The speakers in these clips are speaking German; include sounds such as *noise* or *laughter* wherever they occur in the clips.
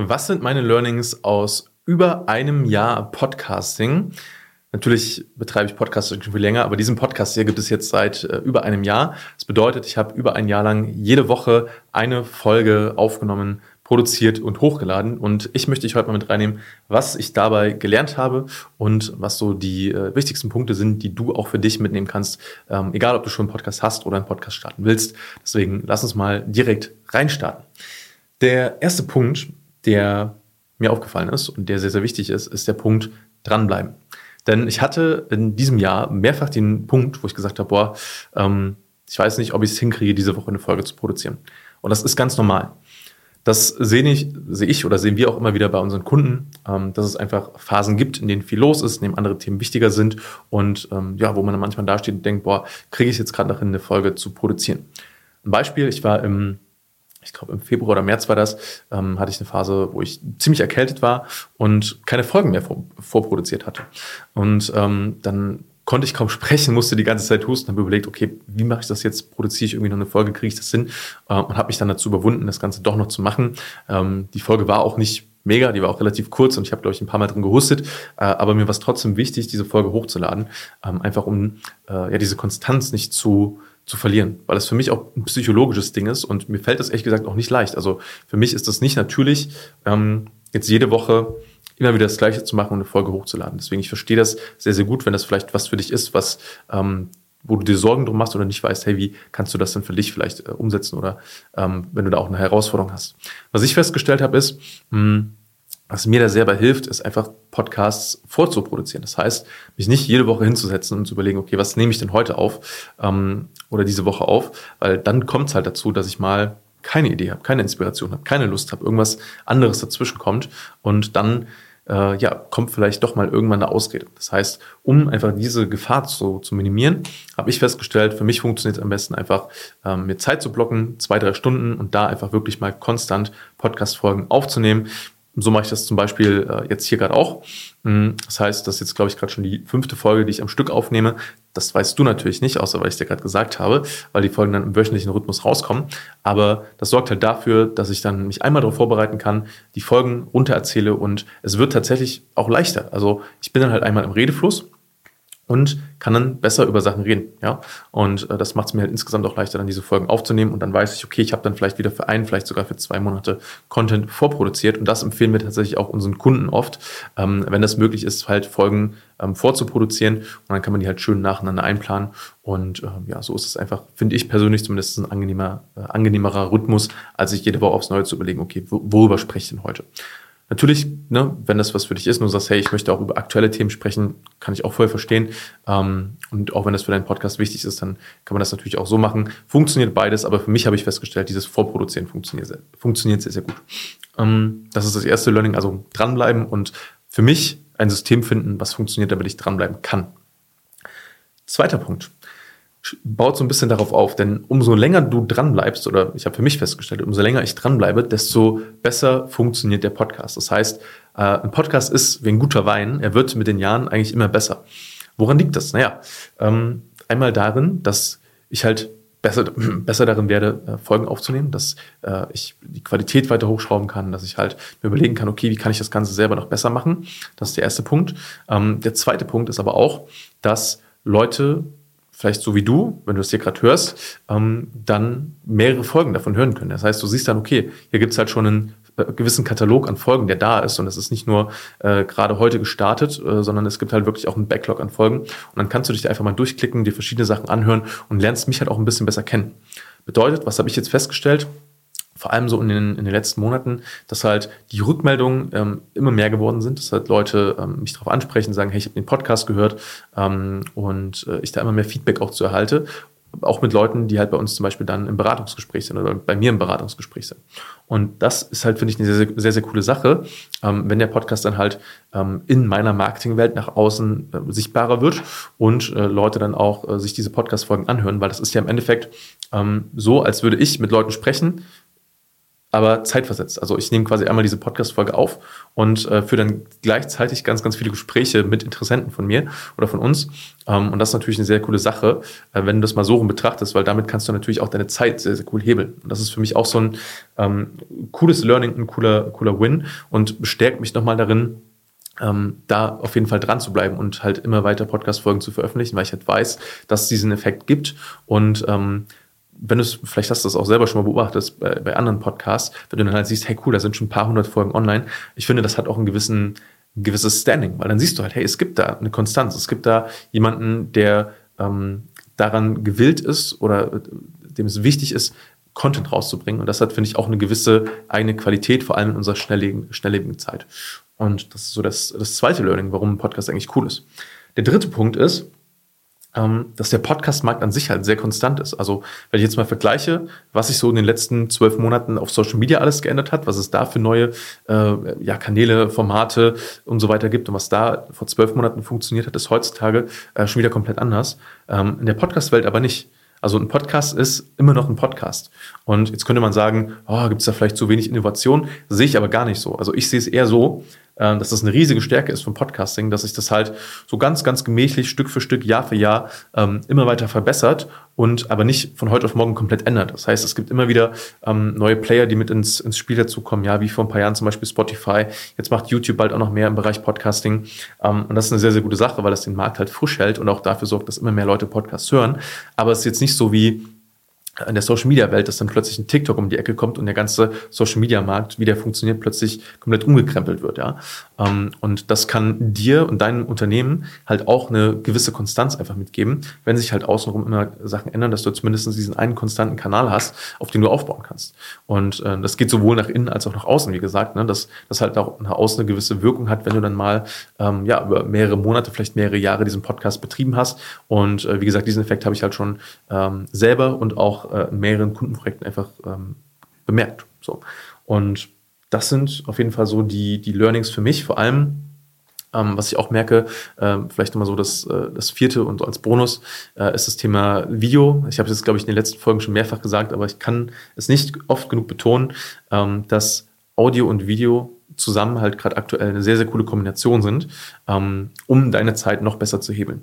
Was sind meine Learnings aus über einem Jahr Podcasting? Natürlich betreibe ich Podcasting schon viel länger, aber diesen Podcast hier gibt es jetzt seit äh, über einem Jahr. Das bedeutet, ich habe über ein Jahr lang jede Woche eine Folge aufgenommen, produziert und hochgeladen. Und ich möchte dich heute mal mit reinnehmen, was ich dabei gelernt habe und was so die äh, wichtigsten Punkte sind, die du auch für dich mitnehmen kannst, ähm, egal ob du schon einen Podcast hast oder einen Podcast starten willst. Deswegen lass uns mal direkt reinstarten. Der erste Punkt, der mir aufgefallen ist und der sehr, sehr wichtig ist, ist der Punkt dranbleiben. Denn ich hatte in diesem Jahr mehrfach den Punkt, wo ich gesagt habe, boah, ähm, ich weiß nicht, ob ich es hinkriege, diese Woche eine Folge zu produzieren. Und das ist ganz normal. Das sehe ich, sehe ich oder sehen wir auch immer wieder bei unseren Kunden, ähm, dass es einfach Phasen gibt, in denen viel los ist, in denen andere Themen wichtiger sind und ähm, ja, wo man dann manchmal dasteht und denkt, boah, kriege ich jetzt gerade noch hin, eine Folge zu produzieren. Ein Beispiel, ich war im ich glaube im Februar oder März war das, ähm, hatte ich eine Phase, wo ich ziemlich erkältet war und keine Folgen mehr vor, vorproduziert hatte. Und ähm, dann konnte ich kaum sprechen, musste die ganze Zeit husten, habe überlegt, okay, wie mache ich das jetzt? Produziere ich irgendwie noch eine Folge, kriege ich das hin? Äh, und habe mich dann dazu überwunden, das Ganze doch noch zu machen. Ähm, die Folge war auch nicht mega, die war auch relativ kurz und ich habe, glaube ich, ein paar Mal drin gehustet. Äh, aber mir war es trotzdem wichtig, diese Folge hochzuladen, ähm, einfach um äh, ja diese Konstanz nicht zu zu verlieren, weil es für mich auch ein psychologisches Ding ist und mir fällt das ehrlich gesagt auch nicht leicht. Also für mich ist das nicht natürlich, ähm, jetzt jede Woche immer wieder das Gleiche zu machen und eine Folge hochzuladen. Deswegen, ich verstehe das sehr, sehr gut, wenn das vielleicht was für dich ist, was, ähm, wo du dir Sorgen drum machst oder nicht weißt, hey, wie kannst du das denn für dich vielleicht äh, umsetzen oder ähm, wenn du da auch eine Herausforderung hast. Was ich festgestellt habe, ist, mh, hm, was mir da sehr bei hilft, ist einfach Podcasts vorzuproduzieren. Das heißt, mich nicht jede Woche hinzusetzen und zu überlegen, okay, was nehme ich denn heute auf ähm, oder diese Woche auf, weil dann kommt es halt dazu, dass ich mal keine Idee habe, keine Inspiration habe, keine Lust habe, irgendwas anderes dazwischen kommt und dann äh, ja, kommt vielleicht doch mal irgendwann eine Ausrede. Das heißt, um einfach diese Gefahr zu, zu minimieren, habe ich festgestellt, für mich funktioniert es am besten einfach, ähm, mir Zeit zu blocken, zwei, drei Stunden und da einfach wirklich mal konstant Podcast-Folgen aufzunehmen. So mache ich das zum Beispiel äh, jetzt hier gerade auch. Mm, das heißt, das ist jetzt, glaube ich, gerade schon die fünfte Folge, die ich am Stück aufnehme. Das weißt du natürlich nicht, außer weil ich dir gerade gesagt habe, weil die Folgen dann im wöchentlichen Rhythmus rauskommen. Aber das sorgt halt dafür, dass ich dann mich einmal darauf vorbereiten kann, die Folgen runtererzähle und es wird tatsächlich auch leichter. Also ich bin dann halt einmal im Redefluss und kann dann besser über Sachen reden. Ja? Und äh, das macht es mir halt insgesamt auch leichter, dann diese Folgen aufzunehmen und dann weiß ich, okay, ich habe dann vielleicht wieder für einen, vielleicht sogar für zwei Monate Content vorproduziert und das empfehlen wir tatsächlich auch unseren Kunden oft, ähm, wenn das möglich ist, halt Folgen ähm, vorzuproduzieren und dann kann man die halt schön nacheinander einplanen und äh, ja, so ist es einfach, finde ich persönlich zumindest ein angenehmer, äh, angenehmerer Rhythmus, als sich jede Woche aufs Neue zu überlegen, okay, worüber spreche ich denn heute? Natürlich, ne, wenn das was für dich ist und du sagst, hey, ich möchte auch über aktuelle Themen sprechen, kann ich auch voll verstehen. Ähm, und auch wenn das für deinen Podcast wichtig ist, dann kann man das natürlich auch so machen. Funktioniert beides, aber für mich habe ich festgestellt, dieses Vorproduzieren funktioniert sehr, funktioniert sehr, sehr gut. Ähm, das ist das erste Learning, also dranbleiben und für mich ein System finden, was funktioniert, damit ich dranbleiben kann. Zweiter Punkt baut so ein bisschen darauf auf, denn umso länger du dran bleibst, oder ich habe für mich festgestellt, umso länger ich dranbleibe, desto besser funktioniert der Podcast. Das heißt, äh, ein Podcast ist wie ein guter Wein, er wird mit den Jahren eigentlich immer besser. Woran liegt das? Naja, ähm, einmal darin, dass ich halt besser, *clears throat* besser darin werde, äh, Folgen aufzunehmen, dass äh, ich die Qualität weiter hochschrauben kann, dass ich halt mir überlegen kann, okay, wie kann ich das Ganze selber noch besser machen? Das ist der erste Punkt. Ähm, der zweite Punkt ist aber auch, dass Leute vielleicht so wie du, wenn du es hier gerade hörst, ähm, dann mehrere Folgen davon hören können. Das heißt, du siehst dann, okay, hier gibt's halt schon einen äh, gewissen Katalog an Folgen, der da ist und das ist nicht nur äh, gerade heute gestartet, äh, sondern es gibt halt wirklich auch einen Backlog an Folgen und dann kannst du dich da einfach mal durchklicken, dir verschiedene Sachen anhören und lernst mich halt auch ein bisschen besser kennen. Bedeutet, was habe ich jetzt festgestellt? Vor allem so in den, in den letzten Monaten, dass halt die Rückmeldungen ähm, immer mehr geworden sind, dass halt Leute ähm, mich darauf ansprechen, sagen, hey, ich habe den Podcast gehört ähm, und äh, ich da immer mehr Feedback auch zu erhalte. Auch mit Leuten, die halt bei uns zum Beispiel dann im Beratungsgespräch sind oder bei mir im Beratungsgespräch sind. Und das ist halt, finde ich, eine sehr, sehr, sehr coole Sache, ähm, wenn der Podcast dann halt ähm, in meiner Marketingwelt nach außen äh, sichtbarer wird und äh, Leute dann auch äh, sich diese Podcast-Folgen anhören, weil das ist ja im Endeffekt ähm, so, als würde ich mit Leuten sprechen, aber zeitversetzt. Also ich nehme quasi einmal diese Podcast-Folge auf und äh, führe dann gleichzeitig ganz, ganz viele Gespräche mit Interessenten von mir oder von uns. Ähm, und das ist natürlich eine sehr coole Sache, äh, wenn du das mal so rum betrachtest, weil damit kannst du natürlich auch deine Zeit sehr, sehr cool hebeln. Und das ist für mich auch so ein ähm, cooles Learning, ein cooler, cooler Win und bestärkt mich nochmal darin, ähm, da auf jeden Fall dran zu bleiben und halt immer weiter Podcast-Folgen zu veröffentlichen, weil ich halt weiß, dass es diesen Effekt gibt und ähm, wenn du es, vielleicht hast du das auch selber schon mal beobachtet bei, bei anderen Podcasts, wenn du dann halt siehst, hey cool, da sind schon ein paar hundert Folgen online. Ich finde, das hat auch einen gewissen, ein gewisses Standing, weil dann siehst du halt, hey, es gibt da eine Konstanz, es gibt da jemanden, der ähm, daran gewillt ist oder dem es wichtig ist, Content rauszubringen. Und das hat, finde ich, auch eine gewisse eigene Qualität, vor allem in unserer schnelllebigen, schnelllebigen Zeit. Und das ist so das, das zweite Learning, warum ein Podcast eigentlich cool ist. Der dritte Punkt ist, dass der Podcast-Markt an sich halt sehr konstant ist. Also wenn ich jetzt mal vergleiche, was sich so in den letzten zwölf Monaten auf Social Media alles geändert hat, was es da für neue äh, ja, Kanäle, Formate und so weiter gibt und was da vor zwölf Monaten funktioniert hat, ist heutzutage äh, schon wieder komplett anders. Ähm, in der Podcast-Welt aber nicht. Also ein Podcast ist immer noch ein Podcast. Und jetzt könnte man sagen, oh, gibt es da vielleicht zu wenig Innovation? Sehe ich aber gar nicht so. Also ich sehe es eher so, dass das eine riesige Stärke ist vom Podcasting, dass sich das halt so ganz, ganz gemächlich Stück für Stück, Jahr für Jahr ähm, immer weiter verbessert und aber nicht von heute auf morgen komplett ändert. Das heißt, es gibt immer wieder ähm, neue Player, die mit ins, ins Spiel dazukommen, ja, wie vor ein paar Jahren zum Beispiel Spotify. Jetzt macht YouTube bald auch noch mehr im Bereich Podcasting. Ähm, und das ist eine sehr, sehr gute Sache, weil das den Markt halt frisch hält und auch dafür sorgt, dass immer mehr Leute Podcasts hören. Aber es ist jetzt nicht so wie in der Social Media Welt, dass dann plötzlich ein TikTok um die Ecke kommt und der ganze Social Media Markt, wie der funktioniert, plötzlich komplett umgekrempelt wird, ja. Ähm, und das kann dir und deinem Unternehmen halt auch eine gewisse Konstanz einfach mitgeben, wenn sich halt außenrum immer Sachen ändern, dass du zumindest diesen einen konstanten Kanal hast, auf den du aufbauen kannst. Und äh, das geht sowohl nach innen als auch nach außen, wie gesagt, ne, dass das halt auch nach außen eine gewisse Wirkung hat, wenn du dann mal ähm, ja über mehrere Monate, vielleicht mehrere Jahre diesen Podcast betrieben hast. Und äh, wie gesagt, diesen Effekt habe ich halt schon ähm, selber und auch äh, in mehreren Kundenprojekten einfach ähm, bemerkt. So. Und das sind auf jeden Fall so die, die Learnings für mich, vor allem ähm, was ich auch merke, äh, vielleicht nochmal so das, äh, das vierte und als Bonus, äh, ist das Thema Video. Ich habe es jetzt, glaube ich, in den letzten Folgen schon mehrfach gesagt, aber ich kann es nicht oft genug betonen, ähm, dass Audio und Video zusammen halt gerade aktuell eine sehr, sehr coole Kombination sind, ähm, um deine Zeit noch besser zu hebeln.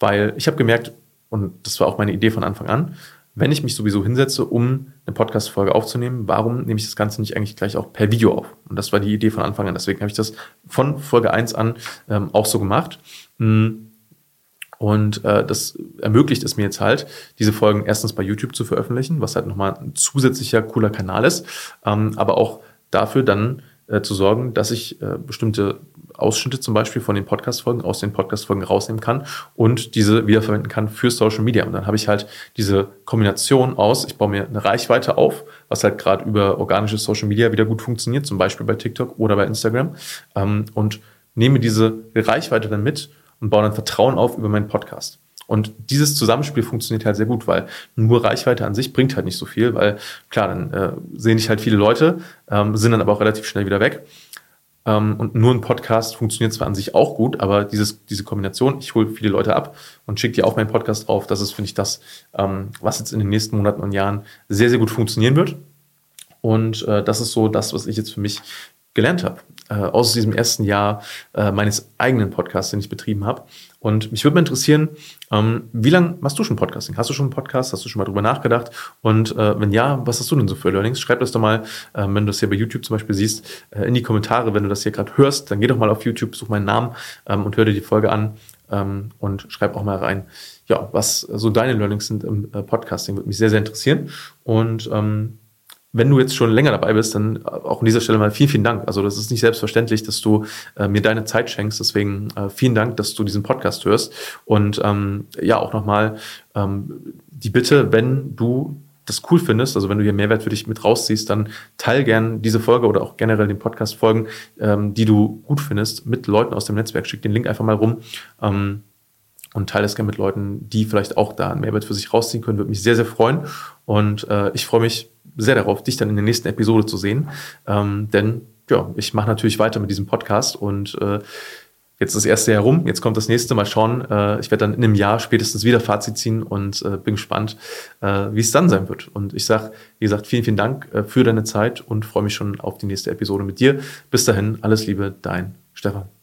Weil ich habe gemerkt, und das war auch meine Idee von Anfang an, wenn ich mich sowieso hinsetze, um eine Podcast-Folge aufzunehmen, warum nehme ich das Ganze nicht eigentlich gleich auch per Video auf? Und das war die Idee von Anfang an. Deswegen habe ich das von Folge 1 an ähm, auch so gemacht. Mm. Und äh, das ermöglicht es mir jetzt halt, diese Folgen erstens bei YouTube zu veröffentlichen, was halt nochmal ein zusätzlicher cooler Kanal ist, ähm, aber auch dafür dann äh, zu sorgen, dass ich äh, bestimmte Ausschnitte zum Beispiel von den Podcast-Folgen aus den Podcast-Folgen rausnehmen kann und diese wiederverwenden kann für Social Media. Und dann habe ich halt diese Kombination aus, ich baue mir eine Reichweite auf, was halt gerade über organisches Social Media wieder gut funktioniert, zum Beispiel bei TikTok oder bei Instagram, ähm, und nehme diese Reichweite dann mit und baue dann Vertrauen auf über meinen Podcast. Und dieses Zusammenspiel funktioniert halt sehr gut, weil nur Reichweite an sich bringt halt nicht so viel, weil klar, dann äh, sehen dich halt viele Leute, ähm, sind dann aber auch relativ schnell wieder weg. Ähm, und nur ein Podcast funktioniert zwar an sich auch gut, aber dieses, diese Kombination, ich hole viele Leute ab und schicke die auf meinen Podcast drauf, das ist, finde ich, das, ähm, was jetzt in den nächsten Monaten und Jahren sehr, sehr gut funktionieren wird. Und äh, das ist so das, was ich jetzt für mich gelernt habe, äh, aus diesem ersten Jahr äh, meines eigenen Podcasts, den ich betrieben habe. Und mich würde mal interessieren, ähm, wie lange machst du schon Podcasting? Hast du schon einen Podcast? Hast du schon mal drüber nachgedacht? Und äh, wenn ja, was hast du denn so für Learnings? Schreib das doch mal, äh, wenn du das hier bei YouTube zum Beispiel siehst, äh, in die Kommentare. Wenn du das hier gerade hörst, dann geh doch mal auf YouTube, such meinen Namen ähm, und hör dir die Folge an ähm, und schreib auch mal rein, ja, was so deine Learnings sind im äh, Podcasting. Würde mich sehr, sehr interessieren. Und ähm, wenn du jetzt schon länger dabei bist, dann auch an dieser Stelle mal vielen, vielen Dank. Also das ist nicht selbstverständlich, dass du äh, mir deine Zeit schenkst. Deswegen äh, vielen Dank, dass du diesen Podcast hörst. Und ähm, ja, auch nochmal ähm, die Bitte, wenn du das cool findest, also wenn du hier Mehrwert für dich mit rausziehst, dann teil gern diese Folge oder auch generell den Podcast Folgen, ähm, die du gut findest, mit Leuten aus dem Netzwerk. Schick den Link einfach mal rum. Ähm, und teile es gerne mit Leuten, die vielleicht auch da einen Mehrwert für sich rausziehen können. Würde mich sehr, sehr freuen. Und äh, ich freue mich sehr darauf, dich dann in der nächsten Episode zu sehen. Ähm, denn ja, ich mache natürlich weiter mit diesem Podcast und äh, jetzt ist das erste Jahr rum, jetzt kommt das nächste, mal schauen. Äh, ich werde dann in einem Jahr spätestens wieder Fazit ziehen und äh, bin gespannt, äh, wie es dann sein wird. Und ich sage, wie gesagt, vielen, vielen Dank äh, für deine Zeit und freue mich schon auf die nächste Episode mit dir. Bis dahin, alles Liebe, dein Stefan.